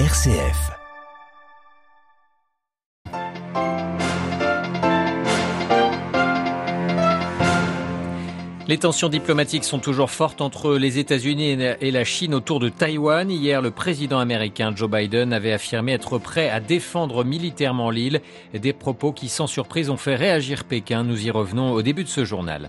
RCF. Les tensions diplomatiques sont toujours fortes entre les États-Unis et la Chine autour de Taïwan. Hier, le président américain Joe Biden avait affirmé être prêt à défendre militairement l'île. Des propos qui, sans surprise, ont fait réagir Pékin. Nous y revenons au début de ce journal.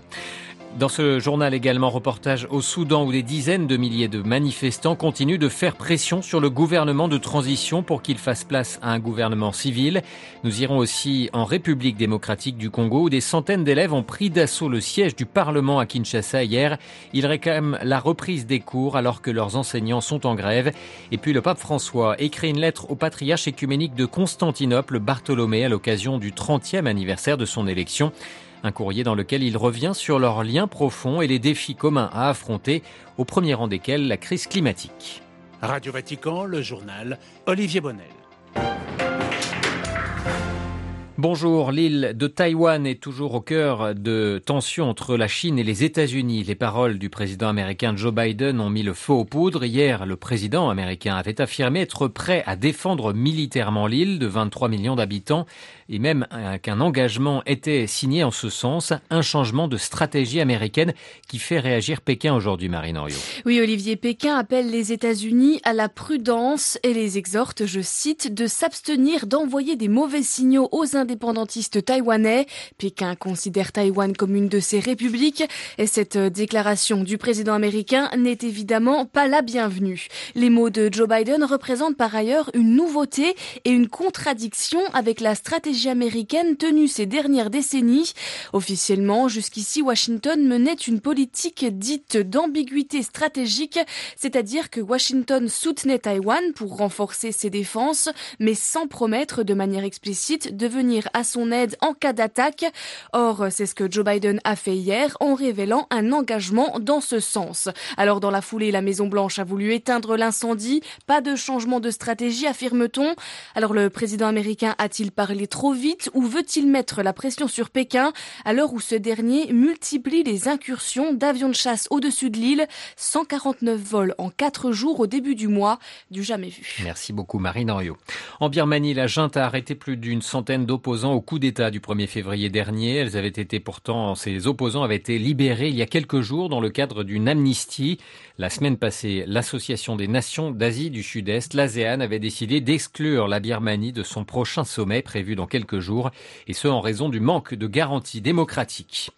Dans ce journal également, reportage au Soudan où des dizaines de milliers de manifestants continuent de faire pression sur le gouvernement de transition pour qu'il fasse place à un gouvernement civil. Nous irons aussi en République démocratique du Congo où des centaines d'élèves ont pris d'assaut le siège du Parlement à Kinshasa hier. Ils réclament la reprise des cours alors que leurs enseignants sont en grève. Et puis le pape François écrit une lettre au patriarche écuménique de Constantinople, Bartholomé, à l'occasion du 30e anniversaire de son élection. Un courrier dans lequel il revient sur leurs liens profonds et les défis communs à affronter, au premier rang desquels la crise climatique. Radio Vatican, le journal Olivier Bonnel. Bonjour, l'île de Taïwan est toujours au cœur de tensions entre la Chine et les États-Unis. Les paroles du président américain Joe Biden ont mis le feu aux poudres. Hier, le président américain avait affirmé être prêt à défendre militairement l'île de 23 millions d'habitants et même qu'un engagement était signé en ce sens, un changement de stratégie américaine qui fait réagir Pékin aujourd'hui, Marine Oriot. Oui, Olivier, Pékin appelle les États-Unis à la prudence et les exhorte, je cite, de s'abstenir d'envoyer des mauvais signaux aux indépendantistes taïwanais. Pékin considère Taïwan comme une de ses républiques et cette déclaration du président américain n'est évidemment pas la bienvenue. Les mots de Joe Biden représentent par ailleurs une nouveauté et une contradiction avec la stratégie américaine tenue ces dernières décennies. Officiellement, jusqu'ici, Washington menait une politique dite d'ambiguïté stratégique, c'est-à-dire que Washington soutenait Taïwan pour renforcer ses défenses, mais sans promettre de manière explicite de venir à son aide en cas d'attaque. Or, c'est ce que Joe Biden a fait hier en révélant un engagement dans ce sens. Alors, dans la foulée, la Maison-Blanche a voulu éteindre l'incendie. Pas de changement de stratégie, affirme-t-on. Alors, le président américain a-t-il parlé trop vite ou veut-il mettre la pression sur Pékin à l'heure où ce dernier multiplie les incursions d'avions de chasse au-dessus de l'île? 149 vols en 4 jours au début du mois, du jamais vu. Merci beaucoup Marine Henriot. En Birmanie, la junte a arrêté plus d'une centaine d'opposants au coup d'État du 1er février dernier. Elles avaient été pourtant, ces opposants avaient été libérés il y a quelques jours dans le cadre d'une amnistie. La semaine passée, l'Association des Nations d'Asie du Sud-Est, l'ASEAN, avait décidé d'exclure la Birmanie de son prochain sommet prévu dans quelques jours, et ce en raison du manque de garanties démocratiques.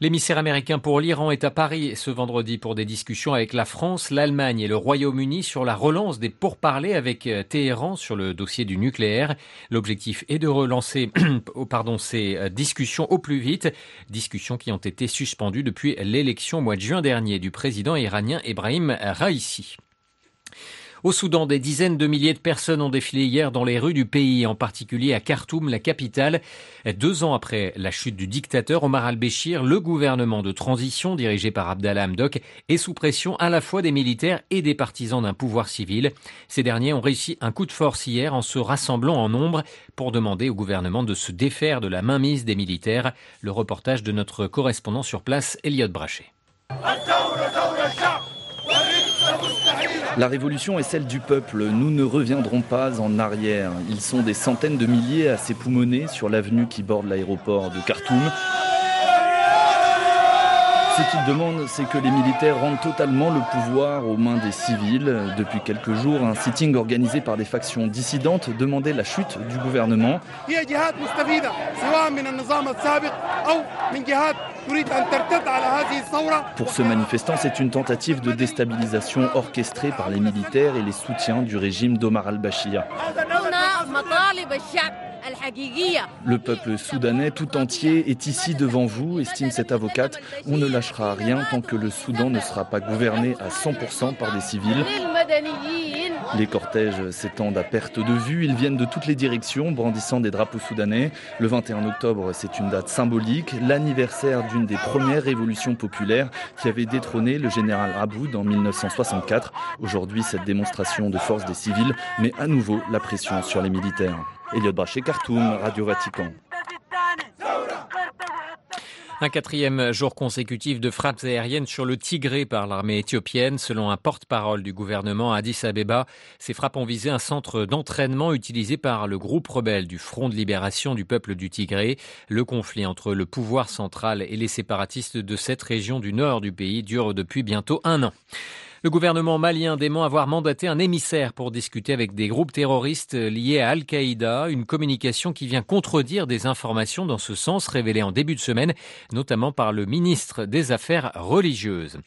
L'émissaire américain pour l'Iran est à Paris ce vendredi pour des discussions avec la France, l'Allemagne et le Royaume-Uni sur la relance des pourparlers avec euh, Téhéran sur le dossier du nucléaire. L'objectif est de relancer oh, pardon, ces euh, discussions au plus vite, discussions qui ont été suspendues depuis l'élection au mois de juin dernier du président iranien Ebrahim Raisi. Au Soudan, des dizaines de milliers de personnes ont défilé hier dans les rues du pays, en particulier à Khartoum, la capitale. Deux ans après la chute du dictateur Omar al-Béchir, le gouvernement de transition dirigé par Abdallah Hamdok est sous pression à la fois des militaires et des partisans d'un pouvoir civil. Ces derniers ont réussi un coup de force hier en se rassemblant en nombre pour demander au gouvernement de se défaire de la mainmise des militaires. Le reportage de notre correspondant sur place, Elliot Brachet. La révolution est celle du peuple. Nous ne reviendrons pas en arrière. Ils sont des centaines de milliers à s'époumoner sur l'avenue qui borde l'aéroport de Khartoum. Ce qu'ils demandent, c'est que les militaires rendent totalement le pouvoir aux mains des civils. Depuis quelques jours, un sitting organisé par des factions dissidentes demandait la chute du gouvernement. Pour ce manifestant, c'est une tentative de déstabilisation orchestrée par les militaires et les soutiens du régime d'Omar al-Bashir. Le peuple soudanais tout entier est ici devant vous, estime cette avocate. On ne lâchera rien tant que le Soudan ne sera pas gouverné à 100% par des civils. Les cortèges s'étendent à perte de vue, ils viennent de toutes les directions, brandissant des drapeaux soudanais. Le 21 octobre, c'est une date symbolique, l'anniversaire d'une des premières révolutions populaires qui avait détrôné le général Aboud en 1964. Aujourd'hui, cette démonstration de force des civils met à nouveau la pression sur les militaires. Khartoum, Radio Vatican. Un quatrième jour consécutif de frappes aériennes sur le Tigré par l'armée éthiopienne. Selon un porte-parole du gouvernement Addis Abeba, ces frappes ont visé un centre d'entraînement utilisé par le groupe rebelle du Front de libération du peuple du Tigré. Le conflit entre le pouvoir central et les séparatistes de cette région du nord du pays dure depuis bientôt un an. Le gouvernement malien dément avoir mandaté un émissaire pour discuter avec des groupes terroristes liés à Al-Qaïda, une communication qui vient contredire des informations dans ce sens révélées en début de semaine, notamment par le ministre des Affaires religieuses.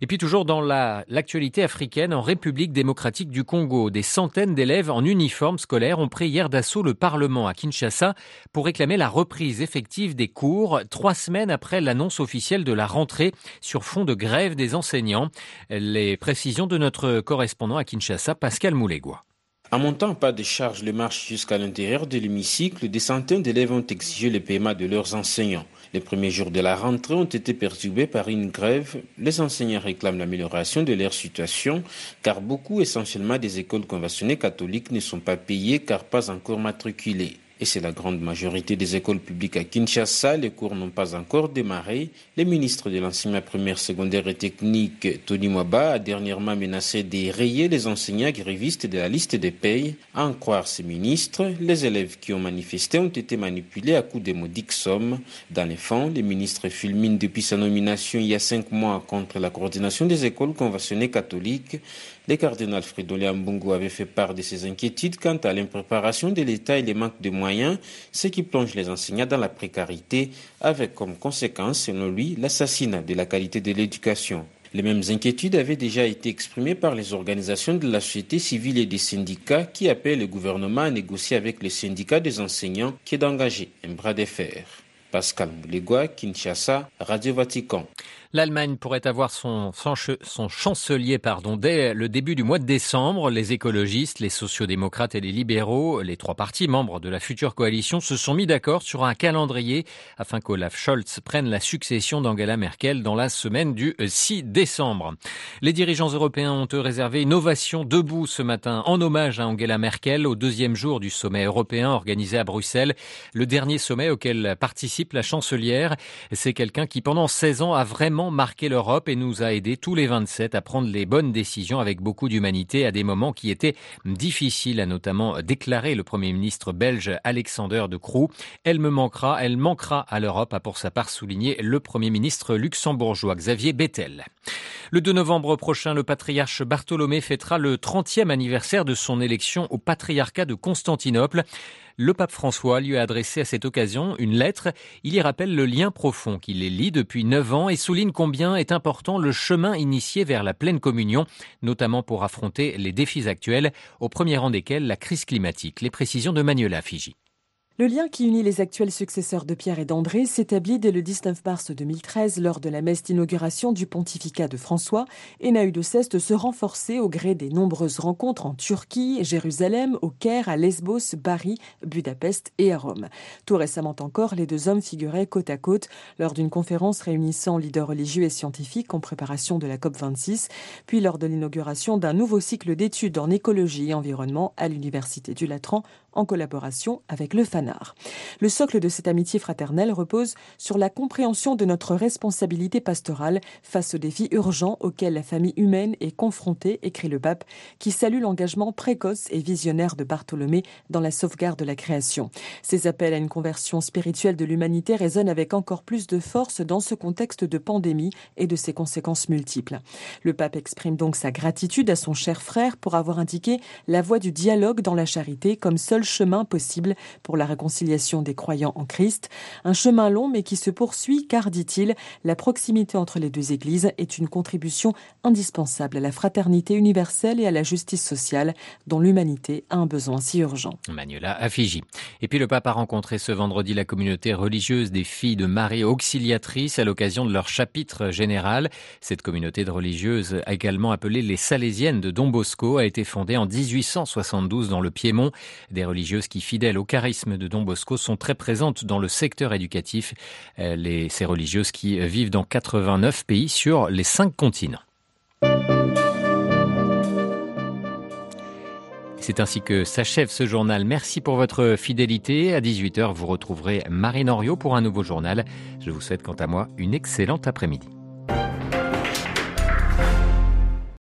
Et puis toujours dans l'actualité africaine, en République démocratique du Congo, des centaines d'élèves en uniforme scolaire ont pris hier d'assaut le Parlement à Kinshasa pour réclamer la reprise effective des cours, trois semaines après l'annonce officielle de la rentrée sur fond de grève des enseignants. Les Précision de notre correspondant à Kinshasa, Pascal Moulégois. En montant pas de charge le marche jusqu'à l'intérieur de l'hémicycle, des centaines d'élèves ont exigé le paiement de leurs enseignants. Les premiers jours de la rentrée ont été perturbés par une grève. Les enseignants réclament l'amélioration de leur situation car beaucoup, essentiellement des écoles conventionnées catholiques, ne sont pas payés car pas encore matriculés et c'est la grande majorité des écoles publiques à Kinshasa. Les cours n'ont pas encore démarré. Le ministre de l'enseignement primaire, secondaire et technique, Tony Mwaba, a dernièrement menacé de rayer les enseignants grévistes de la liste des payes. À en croire ces ministres, les élèves qui ont manifesté ont été manipulés à coups de modiques sommes. Dans les fonds, le ministre fulmine depuis sa nomination il y a cinq mois contre la coordination des écoles conventionnées catholiques. Le cardinal Fridolin Mbungo avait fait part de ses inquiétudes quant à l'impréparation de l'État et les manques de moyens, ce qui plonge les enseignants dans la précarité, avec comme conséquence, selon lui, l'assassinat de la qualité de l'éducation. Les mêmes inquiétudes avaient déjà été exprimées par les organisations de la société civile et des syndicats qui appellent le gouvernement à négocier avec les syndicats des enseignants qui est d'engager un bras de fer. Pascal Moulegua, Kinshasa, Radio Vatican. L'Allemagne pourrait avoir son, son, chancelier pardon, dès le début du mois de décembre. Les écologistes, les sociodémocrates et les libéraux, les trois partis membres de la future coalition, se sont mis d'accord sur un calendrier afin qu'Olaf Scholz prenne la succession d'Angela Merkel dans la semaine du 6 décembre. Les dirigeants européens ont réservé une ovation debout ce matin en hommage à Angela Merkel au deuxième jour du sommet européen organisé à Bruxelles, le dernier sommet auquel participe la chancelière. C'est quelqu'un qui pendant 16 ans a vraiment marqué l'Europe et nous a aidé tous les 27 à prendre les bonnes décisions avec beaucoup d'humanité à des moments qui étaient difficiles, a notamment déclaré le Premier ministre belge Alexander de Croo. Elle me manquera, elle manquera à l'Europe, a pour sa part souligné le Premier ministre luxembourgeois Xavier Bettel. Le 2 novembre prochain, le patriarche Bartholomé fêtera le 30e anniversaire de son élection au patriarcat de Constantinople. Le pape François lui a adressé à cette occasion une lettre. Il y rappelle le lien profond qui les lie depuis neuf ans et souligne combien est important le chemin initié vers la pleine communion, notamment pour affronter les défis actuels, au premier rang desquels la crise climatique. Les précisions de Manuela Fiji. Le lien qui unit les actuels successeurs de Pierre et d'André s'établit dès le 19 mars 2013 lors de la messe d'inauguration du pontificat de François et n'a eu de cesse de se renforcer au gré des nombreuses rencontres en Turquie, Jérusalem, au Caire, à Lesbos, Bari, Budapest et à Rome. Tout récemment encore, les deux hommes figuraient côte à côte lors d'une conférence réunissant leaders religieux et scientifiques en préparation de la COP26, puis lors de l'inauguration d'un nouveau cycle d'études en écologie et environnement à l'Université du Latran en collaboration avec le Le socle de cette amitié fraternelle repose sur la compréhension de notre responsabilité pastorale face aux défis urgents auxquels la famille humaine est confrontée, écrit le pape, qui salue l'engagement précoce et visionnaire de Bartholomé dans la sauvegarde de la création. Ces appels à une conversion spirituelle de l'humanité résonnent avec encore plus de force dans ce contexte de pandémie et de ses conséquences multiples. Le pape exprime donc sa gratitude à son cher frère pour avoir indiqué la voie du dialogue dans la charité comme seul chemin possible pour la réconciliation des croyants en Christ. Un chemin long mais qui se poursuit car, dit-il, la proximité entre les deux églises est une contribution indispensable à la fraternité universelle et à la justice sociale dont l'humanité a un besoin si urgent. Manuela Affigi. Et puis le pape a rencontré ce vendredi la communauté religieuse des filles de Marie Auxiliatrice à l'occasion de leur chapitre général. Cette communauté de religieuses, également appelée les Salésiennes de Don Bosco, a été fondée en 1872 dans le Piémont. Des religieuses qui, fidèles au charisme de Don Bosco, sont très présentes dans le secteur éducatif. Euh, les, ces religieuses qui vivent dans 89 pays sur les cinq continents. C'est ainsi que s'achève ce journal. Merci pour votre fidélité. À 18h, vous retrouverez Marine Henriot pour un nouveau journal. Je vous souhaite quant à moi une excellente après-midi.